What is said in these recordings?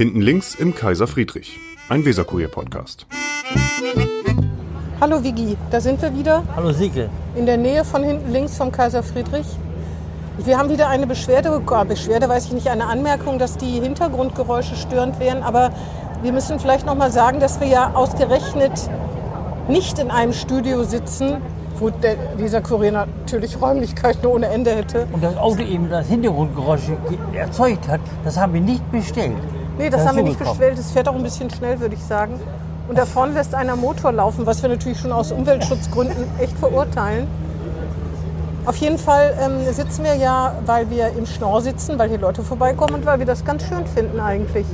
Hinten links im Kaiser Friedrich, ein Weserkurier-Podcast. Hallo Vigi, da sind wir wieder Hallo Sieke. in der Nähe von hinten links vom Kaiser Friedrich. Wir haben wieder eine Beschwerde bekommen. Beschwerde weiß ich nicht, eine Anmerkung, dass die Hintergrundgeräusche störend wären. Aber wir müssen vielleicht noch mal sagen, dass wir ja ausgerechnet nicht in einem Studio sitzen, wo der, dieser Kurier natürlich Räumlichkeiten ohne Ende hätte. Und das Auto eben das Hintergrundgeräusch ge- erzeugt hat, das haben wir nicht bestellt. Nee, das, haben wir nicht bestellt. Es fährt auch ein bisschen schnell, würde ich sagen. Und da vorne lässt einer Motor laufen, was wir natürlich schon aus Umweltschutzgründen echt verurteilen. Auf jeden Fall ähm, sitzen wir ja, weil wir im Schnorr sitzen, weil hier Leute vorbeikommen und weil wir das ganz schön finden eigentlich.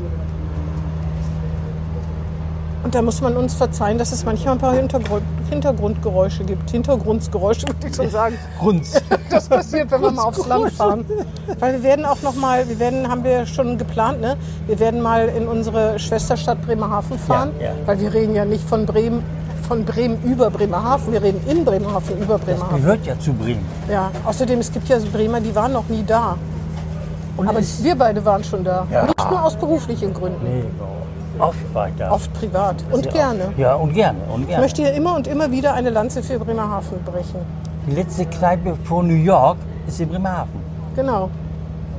Und da muss man uns verzeihen, dass es manchmal ein paar Hintergrund, Hintergrundgeräusche gibt. Hintergrundgeräusche würde ich schon sagen. Grunz. Das passiert, wenn wir mal aufs Land fahren. Weil wir werden auch noch mal, wir werden, haben wir schon geplant, ne? Wir werden mal in unsere Schwesterstadt Bremerhaven fahren, Ja, ja. weil wir reden ja nicht von Bremen, von Bremen über Bremerhaven, wir reden in Bremerhaven über Das Bremerhaven. gehört ja zu Bremen. Ja, außerdem es gibt ja Bremer, die waren noch nie da. Und Aber wir beide waren schon da. Ja. Nicht nur aus beruflichen Gründen, Nee, oft war ich da. oft privat und gerne. Ja, und gerne. Und Ich gerne. möchte hier immer und immer wieder eine Lanze für Bremerhaven brechen. Die letzte Kneipe vor New York ist in Bremerhaven. Genau.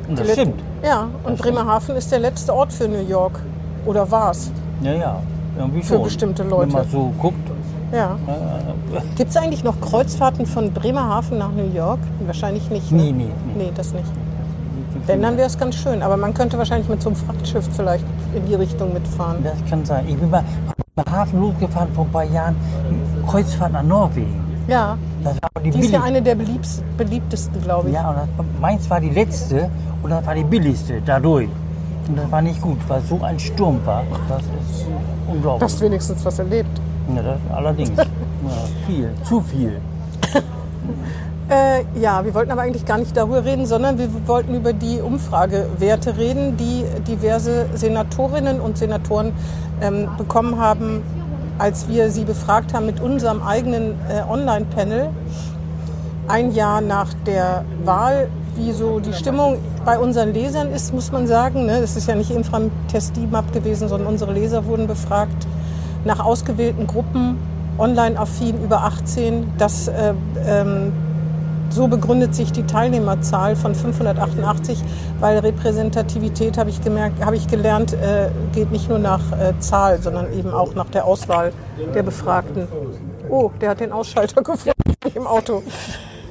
Und das stimmt. Ja, und Bremerhaven ist der letzte Ort für New York. Oder war's? Ja, ja. Irgendwie Für schon. bestimmte Wenn Leute. man so guckt. Ja. Gibt es eigentlich noch Kreuzfahrten von Bremerhaven nach New York? Wahrscheinlich nicht. Ne? Nee, nee, nee. Nee, das nicht. Wenn, dann wäre es ganz schön. Aber man könnte wahrscheinlich mit so einem Frachtschiff vielleicht in die Richtung mitfahren. Das kann sein. Ich bin mal nach Hafen losgefahren vor ein paar Jahren. Kreuzfahrt nach Norwegen. Ja, Das war die, die ist ja eine der beliebtesten, glaube ich. Ja, und das, meins war die letzte und das war die billigste dadurch. Und das war nicht gut, weil so ein Sturm war. Das ist unglaublich. Hast wenigstens was erlebt. ja, das allerdings. ja, viel, zu viel. Äh, ja, wir wollten aber eigentlich gar nicht darüber reden, sondern wir wollten über die Umfragewerte reden, die diverse Senatorinnen und Senatoren ähm, bekommen haben, als wir sie befragt haben mit unserem eigenen äh, Online-Panel. Ein Jahr nach der Wahl, wie so die Stimmung bei unseren Lesern ist, muss man sagen. Ne? Das ist ja nicht Infram Test DIMAP gewesen, sondern unsere Leser wurden befragt nach ausgewählten Gruppen, online-affin über 18. Das äh, ähm, so begründet sich die Teilnehmerzahl von 588, weil Repräsentativität, habe ich gemerkt, habe ich gelernt, äh, geht nicht nur nach äh, Zahl, sondern eben auch nach der Auswahl der Befragten. Oh, der hat den Ausschalter gefunden im Auto.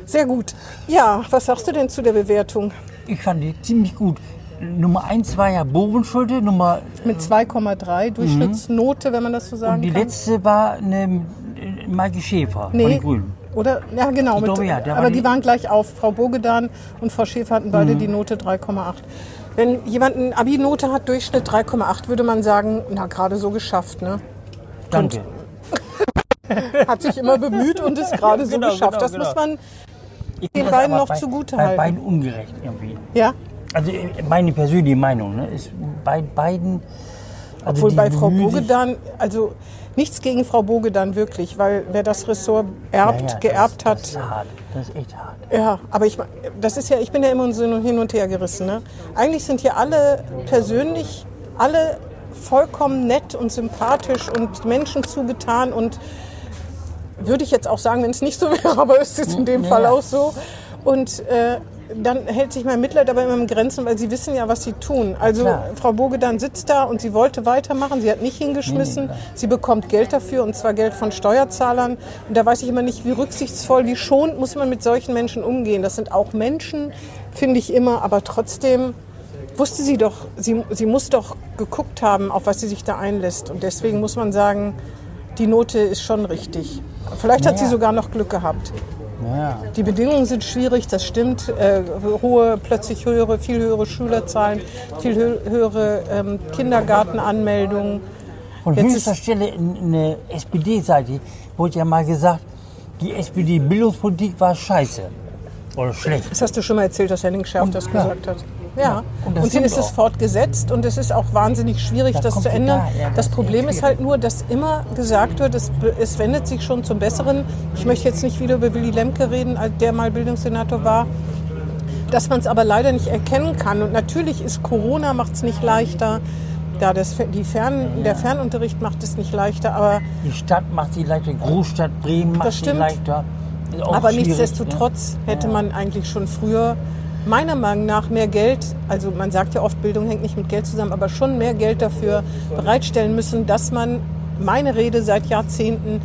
Sehr gut. Ja, was sagst du denn zu der Bewertung? Ich fand die ziemlich gut. Nummer eins war ja Bovenschulte, Nummer Mit 2,3 Durchschnittsnote, wenn man das so sagen und die kann. letzte war eine äh, Maike Schäfer von Nee. den Grünen. Oder? Ja, genau. Mit, ja, war aber die die- Mhm. waren gleich auf. Frau Bogedan und Frau Schäfer hatten beide die Note 3,8. Wenn jemand eine Abi-Note hat, Durchschnitt 3,8, würde man sagen, na, gerade so geschafft, ne? Danke. Hat sich immer bemüht und ist gerade so Genau, geschafft. genau, das genau. muss man, Ich den beiden noch bei, zugute bei beiden ungerecht irgendwie. ja? Also meine persönliche Meinung ne, ist bei beiden. Also Obwohl bei Frau Bogedan, also nichts gegen Frau Bogedan wirklich, weil wer das Ressort erbt, Ja, ja, geerbt das, hat, Das ist hart. Das ist echt hart. Ja, aber ich, das ist ja, ich bin ja immer so hin und her gerissen. Ne? Eigentlich sind hier alle persönlich, alle vollkommen nett und sympathisch und Menschen zugetan und würde ich jetzt auch sagen, wenn es nicht so wäre, aber es ist in dem Ja, Fall auch so. Und äh, dann hält sich mein Mitleid aber immer in Grenzen, weil sie wissen ja, was sie tun. Also klar. Frau Bogedan sitzt da und sie wollte weitermachen. Sie hat nicht hingeschmissen. Nee, nee, sie bekommt Geld dafür und zwar Geld von Steuerzahlern. Und da weiß ich immer nicht, wie rücksichtsvoll, wie schonend muss man mit solchen Menschen umgehen. Das sind auch Menschen, finde ich immer, aber trotzdem wusste sie doch, sie, sie muss doch geguckt haben, auf was sie sich da einlässt. Und deswegen muss man sagen, die Note ist schon richtig. Vielleicht hat sie Naja. sogar noch Glück gehabt. Ja. Die Bedingungen sind schwierig, das stimmt. Äh, hohe, plötzlich höhere, viel höhere Schülerzahlen, viel hö höhere ähm, Kindergartenanmeldungen. Von Jetzt höchster Stelle in, in der SPD-Seite wurde ja mal gesagt, die SPD-Bildungspolitik war scheiße. Oder schlecht. Das hast du schon mal erzählt, dass Henning Schärf das ja. gesagt hat. Ja, Und und, das sie stimmt ist es fortgesetzt und es ist auch wahnsinnig schwierig, Da das kommt zu ändern. da, ja, das das Problem ist halt nur, dass immer gesagt wird, es, es wendet sich schon zum Besseren. Ich möchte jetzt nicht wieder über Willy Lemke reden, als der mal Bildungssenator war. Dass man es aber leider nicht erkennen kann. Und natürlich ist Corona macht es nicht leichter. da das, die Fern, der Fernunterricht macht es nicht leichter, aber, Die Stadt macht sie leichter, Großstadt Bremen macht Das sie leichter. Aber schwierig, nichtsdestotrotz ne? hätte Ja. man eigentlich schon früher meiner Meinung nach mehr Geld, also man sagt ja oft, Bildung hängt nicht mit Geld zusammen, aber schon mehr Geld dafür bereitstellen müssen, dass man, meine Rede seit Jahrzehnten,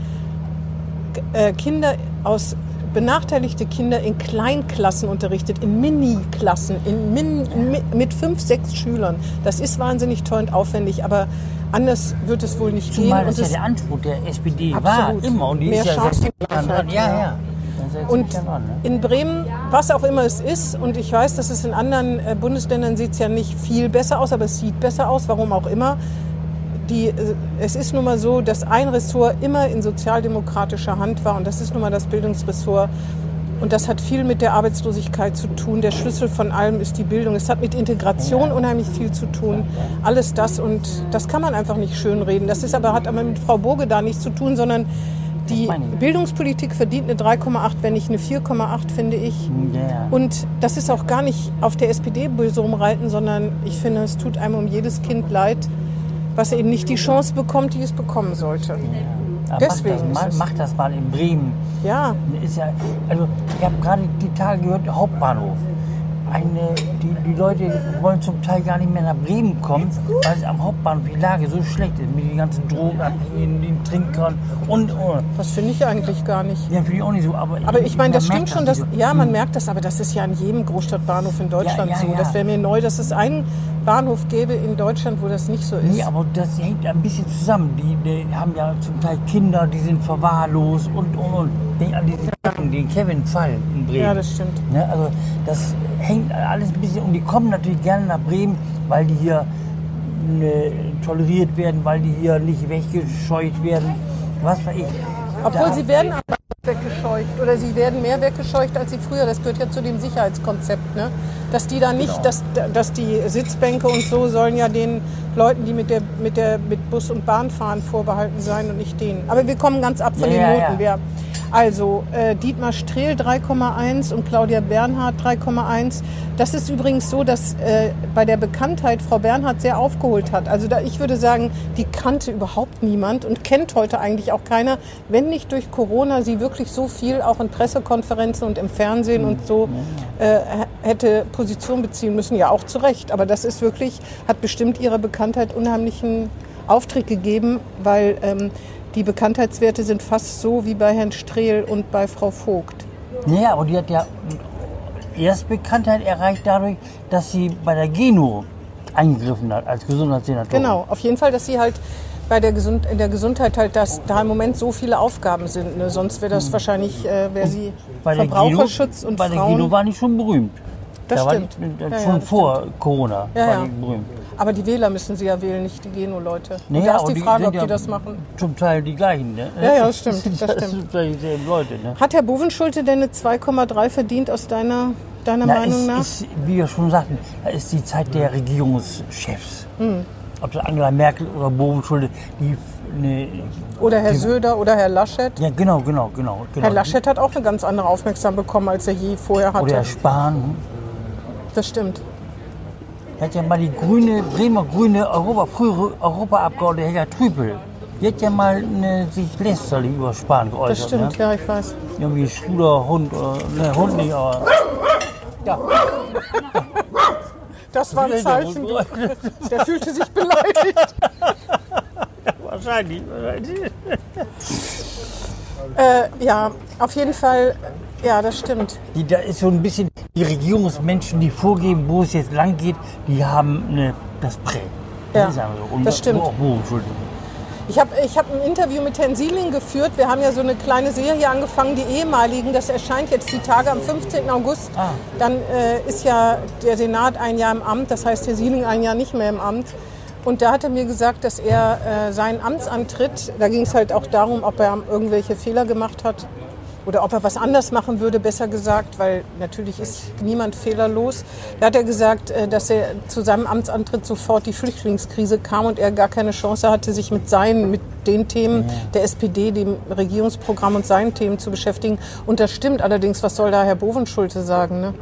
äh, Kinder aus benachteiligte Kinder in Kleinklassen unterrichtet, in Mini-Klassen, in Min, mi, mit fünf, sechs Schülern. Das ist wahnsinnig teuer und aufwendig, aber anders wird es wohl nicht Zumal gehen. das Und ja der Anspruch der SPD Absolut. war, immer. Und die Mehr ist ja. Ja, ja. Und ne? in Bremen, was auch immer es ist, und ich weiß, dass es in anderen äh, Bundesländern sieht es ja nicht viel besser aus, aber es sieht besser aus, warum auch immer. Die, äh, es ist nun mal so, dass ein Ressort immer in sozialdemokratischer Hand war und das ist nun mal das Bildungsressort. Und das hat viel mit der Arbeitslosigkeit zu tun. Der Schlüssel von allem ist die Bildung. Es hat mit Integration unheimlich viel zu tun. Alles das und das kann man einfach nicht schönreden. Das ist aber, hat aber mit Frau Burge da nichts zu tun, sondern die. Bildungspolitik verdient eine 3,8, wenn nicht eine 4,8, finde ich. Ja, ja. Und das ist auch gar nicht auf der SPD böse rumreiten, sondern ich finde, es tut einem um jedes Kind leid, was eben nicht die Chance bekommt, die es bekommen sollte. Aber deswegen mach das, mach das mal in Bremen. Ja, Ist ja, also ich habe gerade die Tage gehört, Hauptbahnhof. Eine, die, die Leute wollen zum Teil gar nicht mehr nach Bremen kommen, weil es am Hauptbahnhof die Lage so schlecht ist mit den ganzen Drogenabhängigen, den Trinkern und, und. das finde ich eigentlich gar nicht. Ja, finde ich auch nicht so. Aber, Aber ich meine, das stimmt schon, so. ja, man merkt das, aber das ist ja an jedem Großstadtbahnhof in Deutschland Ja, ja, so. ja. Das wäre mir neu, dass es einen Bahnhof gäbe in Deutschland, wo das nicht so ist. Nee, aber das hängt ein bisschen zusammen. Die, die haben ja zum Teil Kinder, die sind verwahrlost und, und, und. Denk an diesen den Kevin-Fall in Bremen. Ja, das stimmt. Ne, also das hängt alles ein bisschen und die kommen natürlich gerne nach Bremen, weil die hier ne, toleriert werden, weil die hier nicht weggescheucht werden. Was weiß ich. Obwohl Da- sie werden aber weggescheucht oder sie werden mehr weggescheucht als sie früher. Das gehört ja zu dem Sicherheitskonzept, ne? Dass die da nicht, Genau. dass, dass die Sitzbänke und so sollen ja den Leuten, die mit der mit der mit Bus und Bahn fahren, vorbehalten sein und nicht denen. Aber wir kommen ganz ab von Ja, den ja, Noten. ja. Wir, also äh, Dietmar Strehl 3,1 und Claudia Bernhardt 3,1. Das ist übrigens so, dass äh, bei der Bekanntheit Frau Bernhardt sehr aufgeholt hat. Also da, ich würde sagen, die kannte überhaupt niemand und kennt heute eigentlich auch keiner, wenn nicht durch Corona sie wirklich so viel auch in Pressekonferenzen und im Fernsehen und so äh, hätte Position beziehen müssen. Ja, auch zu Recht. Aber das ist wirklich, hat bestimmt ihrer Bekanntheit unheimlichen Auftritt gegeben, weil ähm, die Bekanntheitswerte sind fast so wie bei Herrn Strehl und bei Frau Vogt. Naja, aber die hat ja erst Bekanntheit erreicht dadurch, dass sie bei der Geno eingegriffen hat als Gesundheitssenatorin. Genau, auf jeden Fall, dass sie halt bei der Gesund in der Gesundheit halt, dass da im Moment so viele Aufgaben sind. Ne? Sonst wäre das wahrscheinlich, äh, wäre sie Hm. Bei der Verbraucherschutz Geno, und bei der Frauen. Geno war die schon berühmt. Das da war stimmt. Die, Ja, ja, schon das vor Corona Ja, war ja. die berühmt. Aber die Wähler müssen sie ja wählen, nicht die Geno-Leute. Nee, da ist die Frage, ob ja die das machen. Zum Teil die gleichen, ne? Ja, ja, das stimmt, das Das stimmt. dieselben Leute, ne? Hat Herr Bovenschulte denn eine 2,3 verdient aus deiner, deiner Na, Meinung es nach? ist, wie wir schon sagten, ist die Zeit der Regierungschefs. Hm. Ob das Angela Merkel oder Bovenschulte, die ne, Oder Herr Söder oder Herr Laschet? ja genau, genau, genau, genau. Herr Laschet hat auch eine ganz andere Aufmerksamkeit bekommen, als er je vorher hatte. oder Herr Spahn. Das stimmt. Hat ja mal die grüne, Bremer grüne Europa, frühere Europaabgeordnete Helga Trüpel. Die hat ja mal ne, sich lästerlich über Spahn geäußert. Das stimmt, Ne? ja, ich weiß. Irgendwie schwuler Hund, oder, ne, Hund nicht, aber. Ja, Das war ein Zeichen. Der fühlte sich beleidigt. wahrscheinlich. wahrscheinlich. Äh, ja, auf jeden Fall, ja, das stimmt. Die, da ist so ein bisschen die Regierungsmenschen, die vorgeben, wo es jetzt lang geht, die haben ne, das Prä. Ja, so. Das stimmt. Ich habe ich hab ein Interview mit Herrn Sieling geführt. Wir haben ja so eine kleine Serie angefangen, die ehemaligen. Das erscheint jetzt die Tage am 15. August. Ah. Dann äh, ist ja der Senat ein Jahr im Amt. Das heißt, Herr Sieling ein Jahr nicht mehr im Amt. Und da hat er mir gesagt, dass er äh, seinen Amtsantritt, da ging es halt auch darum, ob er irgendwelche Fehler gemacht hat oder ob er was anders machen würde, besser gesagt, weil natürlich ist niemand fehlerlos. Da hat er gesagt, äh, dass er zu seinem Amtsantritt sofort die Flüchtlingskrise kam und er gar keine Chance hatte, sich mit seinen, mit den Themen der SPD, dem Regierungsprogramm und seinen Themen zu beschäftigen. Und das stimmt allerdings, was soll da Herr Bovenschulte sagen? Ne?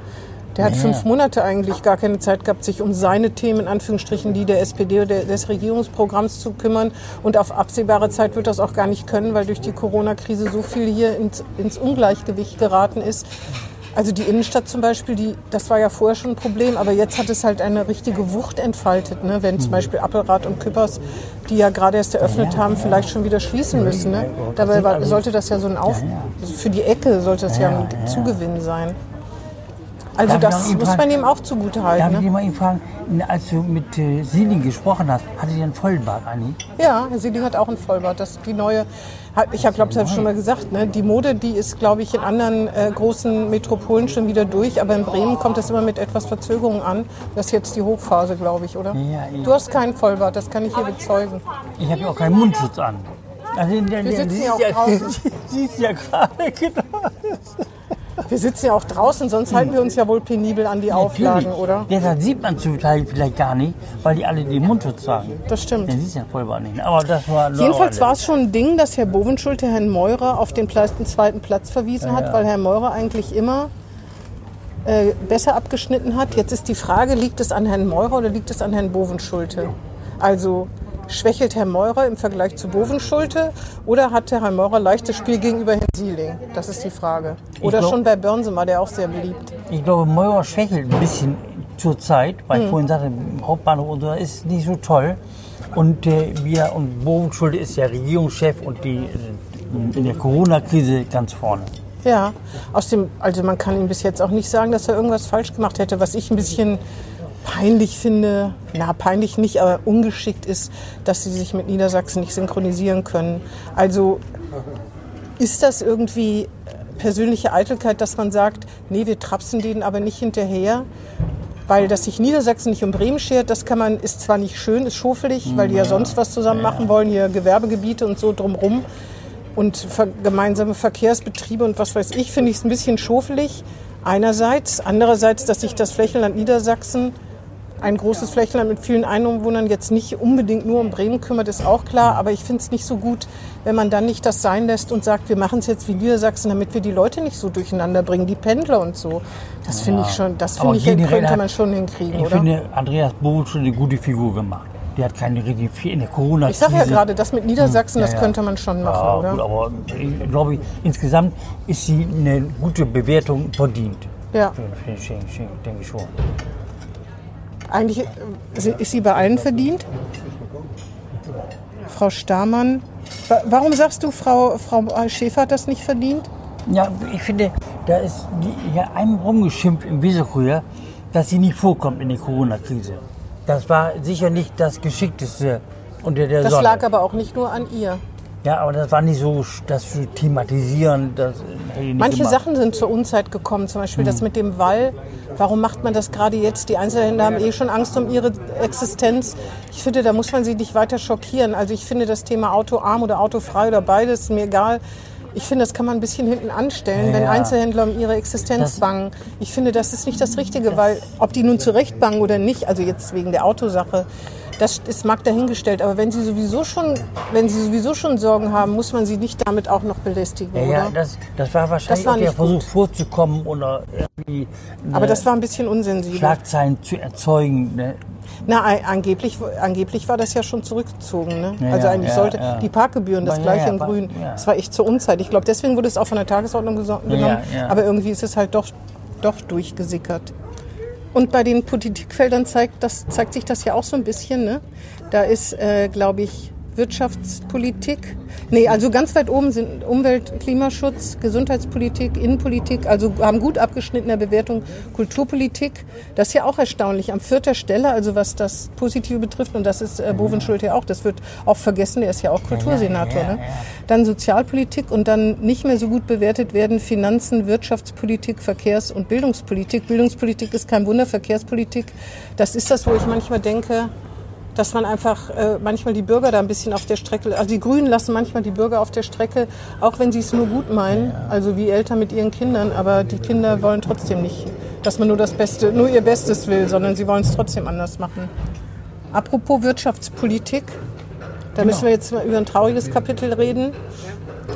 Der hat Ja. fünf Monate eigentlich gar keine Zeit gehabt, sich um seine Themen, in Anführungsstrichen, die der SPD oder des Regierungsprogramms zu kümmern. Und auf absehbare Zeit wird das auch gar nicht können, weil durch die Corona-Krise so viel hier ins, ins Ungleichgewicht geraten ist. Also die Innenstadt zum Beispiel, die, das war ja vorher schon ein Problem, aber jetzt hat es halt eine richtige Wucht entfaltet. Ne? Wenn zum Beispiel Appelrad und Küppers, die ja gerade erst eröffnet haben, vielleicht schon wieder schließen müssen. Ne? Dabei war, sollte das ja so ein Auf... Für die Ecke sollte das ja, ein Zugewinn sein. Also Darf das ihn muss fragen? man ihm auch zugute Darf halten. ich Ne? dich mal eben fragen, als du mit äh, Silin gesprochen hast, hatte die einen Vollbart, Anni? Ja, Herr Sieling hat auch ein Vollbart. Das die neue, ich habe glaube ich schon mal gesagt, ne? die Mode, die ist glaube ich in anderen äh, großen Metropolen schon wieder durch, aber in Bremen kommt das immer mit etwas Verzögerung an. Das ist jetzt die Hochphase, glaube ich, oder? Ja, ja. Du hast keinen Vollbart, das kann ich hier bezeugen. Ich habe ja auch keinen Mundschutz an. Also, der, sitzen ja auch draußen. siehst ja gerade, genau. Wir sitzen ja auch draußen, sonst halten wir uns ja wohl penibel an die Auflagen, Natürlich. oder? Deshalb sieht man zum Teil vielleicht gar nicht, weil die alle den Mundschutz tragen. Das stimmt. Dann siehst du ja Vollbart nicht. Aber das war Jedenfalls war es schon ein Ding, dass Herr Bovenschulte Herrn Meurer auf den den zweiten Platz verwiesen hat, weil Herr Meurer eigentlich immer äh, besser abgeschnitten hat. Jetzt ist die Frage, liegt es an Herrn Meurer oder liegt es an Herrn Bovenschulte? Also schwächelt Herr Meurer im Vergleich zu Bovenschulte oder hat Herr Meurer leichtes Spiel gegenüber Herrn Sieling? Das ist die Frage. Oder glaub- schon bei Börnsen war der auch sehr beliebt. Ich glaube, Meurer schwächelt ein bisschen zur Zeit, weil Hm. ich vorhin sagte, Hauptbahnhof und so ist nicht so toll. Und äh, wir und Bovenschulde ist ja Regierungschef und die äh, in der Corona-Krise ganz vorne. Ja, aus dem, also man kann ihm bis jetzt auch nicht sagen, dass er irgendwas falsch gemacht hätte. Was ich ein bisschen peinlich finde, na peinlich nicht, aber ungeschickt ist, dass sie sich mit Niedersachsen nicht synchronisieren können. Also ist das irgendwie persönliche Eitelkeit, dass man sagt, nee, wir trapsen denen aber nicht hinterher? Weil dass sich Niedersachsen nicht um Bremen schert, das kann man, ist zwar nicht schön, ist schofelig, weil die ja sonst was zusammen machen wollen, hier Gewerbegebiete und so drumrum und ver gemeinsame Verkehrsbetriebe und was weiß ich, finde ich es ein bisschen schofelig. Einerseits. Andererseits, dass sich das Flächenland Niedersachsen, ein großes Flächenland mit vielen Einwohnern, jetzt nicht unbedingt nur um Bremen kümmert, ist auch klar. Aber ich finde es nicht so gut, wenn man dann nicht das sein lässt und sagt, wir machen es jetzt wie Niedersachsen, damit wir die Leute nicht so durcheinander bringen, die Pendler und so. Das finde ich schon, das finde ich, könnte hat- man schon hinkriegen, Ich oder? finde, Andreas Bovenschulde eine gute Figur gemacht. Der hat keine richtig viel in der Corona-Krise. ich sage ja gerade, das mit Niedersachsen, Ja, das könnte man schon machen, Ja, oder? gut, aber ich glaube, insgesamt ist sie eine gute Bewertung verdient. Ja. Finde ich, denke ich schon. Eigentlich äh, ist sie bei allen verdient. Frau Stamann. Wa- Warum sagst du, Frau, Frau Schäfer hat das nicht verdient? Ja, ich finde, da ist die, ja einem rumgeschimpft im Weserkurier, dass sie nicht vorkommt in der Corona-Krise. Das war sicher nicht das Geschickteste unter der Das Sonne. lag aber auch nicht nur an ihr. Ja, aber das war nicht so, das zu thematisieren. Das nicht Manche gemacht. Sachen sind zur Unzeit gekommen, zum Beispiel Hm. das mit dem Wall. Warum macht man das gerade jetzt? Die Einzelhändler haben eh schon Angst um ihre Existenz. Ich finde, da muss man sie nicht weiter schockieren. Also ich finde das Thema Autoarm oder autofrei oder beides, ist mir egal. Ich finde, das kann man ein bisschen hinten anstellen, wenn Ja. Einzelhändler um ihre Existenz Das- bangen. Ich finde, das ist nicht das Richtige, weil ob die nun zurecht bangen oder nicht, also jetzt wegen der Autosache, das ist mag dahingestellt. Aber wenn sie sowieso schon, wenn sie sowieso schon Sorgen haben, muss man sie nicht damit auch noch belästigen, Ja, oder? ja das, das war wahrscheinlich Das war der Versuch gut. vorzukommen oder irgendwie Aber das war ein bisschen unsensibel. Schlagzeilen zu erzeugen. Ne? Na, angeblich, angeblich war das ja schon zurückgezogen. Ne? Ja, also eigentlich ja, sollte ja. die Parkgebühren das gleiche in Grün. Das war echt zur Unzeit. Ich glaube, deswegen wurde es auch von der Tagesordnung geso- genommen. Aber irgendwie ist es halt doch, doch durchgesickert. Und bei den Politikfeldern zeigt, das, zeigt sich das ja auch so ein bisschen. Ne? Da ist, äh, glaube ich, Wirtschaftspolitik. Nee, also ganz weit oben sind Umwelt, Klimaschutz, Gesundheitspolitik, Innenpolitik, also haben gut abgeschnittene Bewertung Kulturpolitik. Das ist ja auch erstaunlich. An vierter Stelle, also was das Positive betrifft, und das ist äh, ja auch, das wird auch vergessen, der ist ja auch Kultursenator. ne? Dann Sozialpolitik und dann nicht mehr so gut bewertet werden Finanzen, Wirtschaftspolitik, Verkehrs- und Bildungspolitik. Bildungspolitik ist kein Wunder, Verkehrspolitik, das ist das, wo ich manchmal denke, dass man einfach äh, manchmal die Bürger da ein bisschen auf der Strecke, also die Grünen lassen manchmal die Bürger auf der Strecke, auch wenn sie es nur gut meinen, also wie Eltern mit ihren Kindern, aber die Kinder wollen trotzdem nicht, dass man nur das Beste, nur ihr Bestes will, sondern sie wollen es trotzdem anders machen. Apropos Wirtschaftspolitik, da müssen wir jetzt mal über ein trauriges Kapitel reden,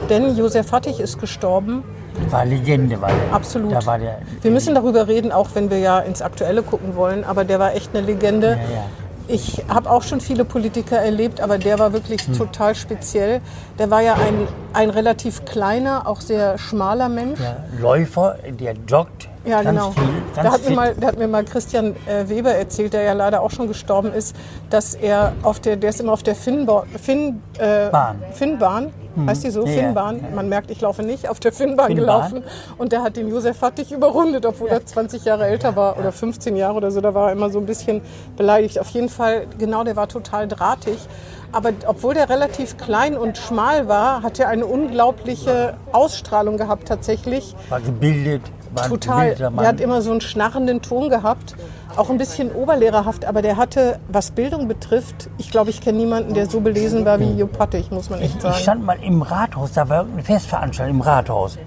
denn Josef Hattig ist gestorben War Legende, war der. Absolut. Da war der. Wir müssen darüber reden, auch wenn wir ja ins Aktuelle gucken wollen, aber der war echt eine Legende. Ja, ja. Ich habe auch schon viele Politiker erlebt, aber der war wirklich Hm. total speziell. Der war ja ein, ein relativ kleiner, auch sehr schmaler Mensch. Der Läufer, der joggt. Ja, ganz genau. Viel, ganz da, hat mir mal, da hat mir mal Christian äh, Weber erzählt, der ja leider auch schon gestorben ist, dass er auf der, der ist immer auf der Finnba Finn, äh. Finnbahn, heißt die so? Ja, ja. Finnbahn. Man merkt, ich laufe nicht auf der Finnbahn, Finnbahn. gelaufen. Und der hat den Josef Fattig überrundet, obwohl er 20 Jahre älter war oder 15 Jahre oder so. Da war er immer so ein bisschen beleidigt. Auf jeden Fall, genau, der war total drahtig. Aber obwohl der relativ klein und schmal war, hat er eine unglaubliche Ausstrahlung gehabt tatsächlich. War gebildet. War ein Total. Mann. Der hat immer so einen schnarrenden Ton gehabt. Auch ein bisschen oberlehrerhaft, aber der hatte, was Bildung betrifft, ich glaube, ich kenne niemanden, der so belesen war wie Jupp Pattig, muss man echt Ich sagen. stand mal im Rathaus, da war eine Festveranstaltung im Rathaus.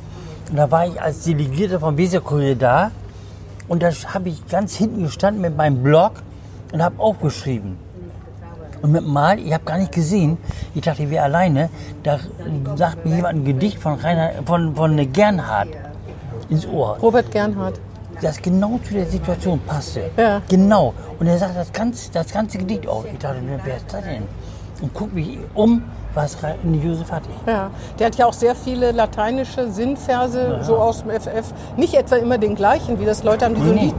Und da war ich als Delegierter vom Weserkurier da. Und da habe ich ganz hinten gestanden mit meinem Blog und habe aufgeschrieben. Und mit Mal, ich habe gar nicht gesehen, ich dachte, ich wäre alleine, da sagt mir jemand ein Gedicht von, Rainer, von, von Gernhardt ins Ohr, Robert Gernhardt. das genau zu der Situation passte. Ja. Genau. Und er sagt das ganze, das ganze Gedicht auf. Ich dachte, wer ist das denn? Und guck mich um, was Josef hatte. Ja, der hat ja auch sehr viele lateinische Sinnverse, so aus dem FF. Nicht etwa immer den gleichen, wie das Leute haben, die so Nee,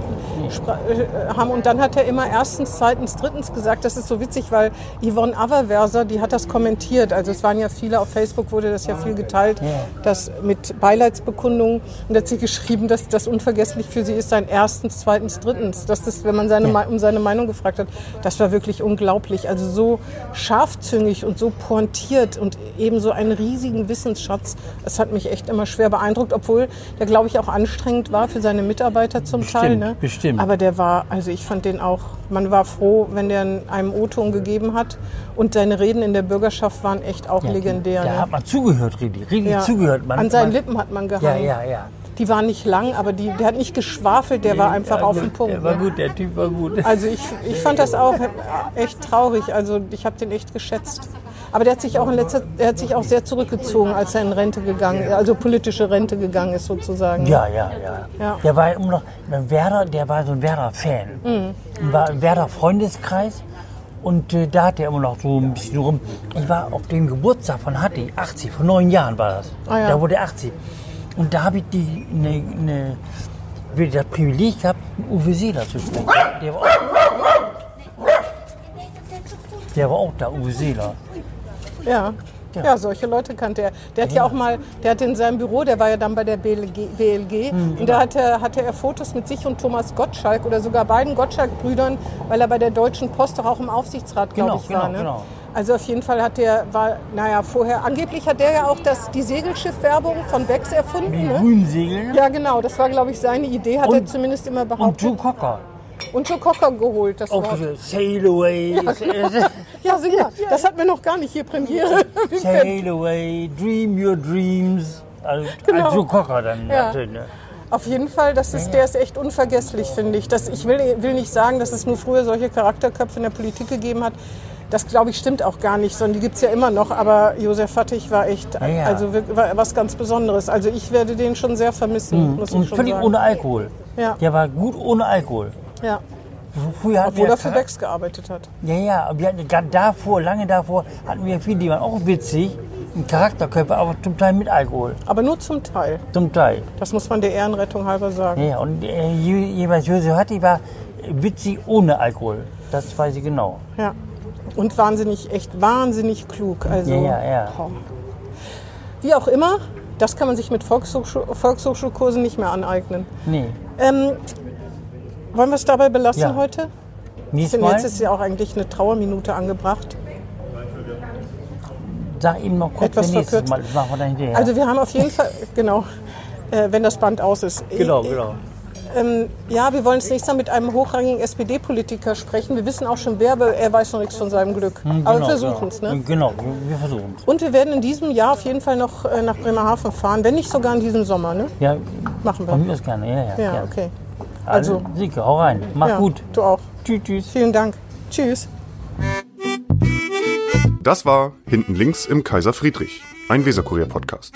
haben. Und dann hat er immer erstens, zweitens, drittens gesagt. Das ist so witzig, weil Yvonne Aververser, die hat das kommentiert. Also es waren ja viele, auf Facebook wurde das ja viel geteilt, das mit Beileidsbekundungen. Und er hat sie geschrieben, dass das unvergesslich für sie ist, sein erstens, zweitens, drittens. Dass das, wenn man seine, um seine Meinung gefragt hat, das war wirklich unglaublich. Also so scharfzüngig und so pointiert und eben so einen riesigen Wissensschatz. Das hat mich echt immer schwer beeindruckt, obwohl der, glaube ich, auch anstrengend war für seine Mitarbeiter zum Teil. Ne? bestimmt. Aber der war, also ich fand den auch, man war froh, wenn der einem O-Ton gegeben hat. Und seine Reden in der Bürgerschaft waren echt auch legendär. Da ne? hat man zugehört, richtig, richtig Ja. zugehört. Man, An seinen man, Lippen hat man Ja, gehangen. ja, ja. Die waren nicht lang, aber die, der hat nicht geschwafelt, der war einfach ja, auf gut, den Punkt. Der war ne? gut, der Typ war gut. Also ich, ich fand das auch echt traurig. Also ich habe den echt geschätzt. Aber der hat sich auch in letzter, er hat sich auch sehr zurückgezogen, als er in Rente gegangen ist, also politische Rente gegangen ist sozusagen. Ja, ja, ja, Ja. Der war immer noch Werder, der war so ein Werder-Fan. Mhm. War ein Werder-Freundeskreis. Und äh, da hat er immer noch so ein bisschen rum. Ich war auf dem Geburtstag von Hatti, 80, vor neun Jahren war das. Ah, ja. Da wurde er 80. Und da habe ich die, ne, ne, das Privileg gehabt, Uwe Seeler zu sprechen. Der war auch, der war auch da, Uwe Seeler. Ja. Ja, solche Leute kannte er. Der hat ja. auch mal, der hatte in seinem Büro, der war ja dann bei der BLG, BLG Hm, und da hatte, hatte er Fotos mit sich und Thomas Gottschalk oder sogar beiden Gottschalk-Brüdern, weil er bei der Deutschen Post doch auch im Aufsichtsrat, glaube Genau, ich, war. genau, ne? genau. Also auf jeden Fall hat der, war, naja, vorher, angeblich hat der ja auch das, die Segelschiff-Werbung von Becks erfunden. Die Ne? grünen Segel Ja, genau, das war, glaube ich, seine Idee, hat er Und- zumindest immer und behauptet. Joe Cocker. Und Joe Cocker geholt, das Auch Wort. Sail Away, Ja, sicher, das hatten wir noch gar nicht hier Premiere. Sail Away, Dream Your Dreams. Also, Genau. als Joe Cocker dann. Ja. hatte, ne? Auf jeden Fall, das ist, der ist echt unvergesslich, finde ich. Das, ich will, will nicht sagen, dass es nur früher solche Charakterköpfe in der Politik gegeben hat. Das, glaube ich, stimmt auch gar nicht, sondern die gibt es ja immer noch. Aber Josef Fattig war echt ja. also wirklich- war was ganz Besonderes. Also ich werde den schon sehr vermissen, muss ich Und schon völlig sagen. ohne Alkohol. Ja. Der war gut ohne Alkohol. Ja. Früher hatten Obwohl wir er für Becks gearbeitet hat. Ja, ja, wir hatten gerade davor, lange davor, hatten wir viele, die waren auch witzig, ein Charakterkörper, aber zum Teil mit Alkohol. Aber nur zum Teil. Zum Teil. Das muss man der Ehrenrettung halber sagen. Ja, ja. und äh, je- jeweils Josef Hatti war witzig ohne Alkohol. Das weiß ich genau. Ja. Und wahnsinnig, echt wahnsinnig klug. Also, Ja, ja, ja. Wie auch immer, das kann man sich mit Volkshochschul Volkshochschulkursen nicht mehr aneignen. Nee. Ähm, wollen wir es dabei belassen Ja. heute? Ich Nächstes finde, Mal jetzt ist ja auch eigentlich eine Trauerminute angebracht. sag ihm noch kurz Etwas verkürzt. Mal. Also wir haben auf jeden Fall, genau, äh, wenn das Band aus ist. genau, genau. Ähm, ja, wir wollen zunächst mal mit einem hochrangigen SPD-Politiker sprechen. Wir wissen auch schon wer, aber er weiß noch nichts von seinem Glück. Hm, aber wir genau, versuchen es, genau. ne? Genau, wir, versuchen es. Und wir werden in diesem Jahr auf jeden Fall noch äh, nach Bremerhaven fahren, wenn nicht sogar in diesem Sommer, ne? Ja, Machen von wir. mir aus gerne. Ja, ja, Ja, gerne. okay. Also, Also, Sieke, hau rein. Mach ja, gut. Du auch. Tschüss, tschüss. Vielen Dank. Tschüss. Das war Hinten links im Kaiser Friedrich, ein Weserkurier-Podcast.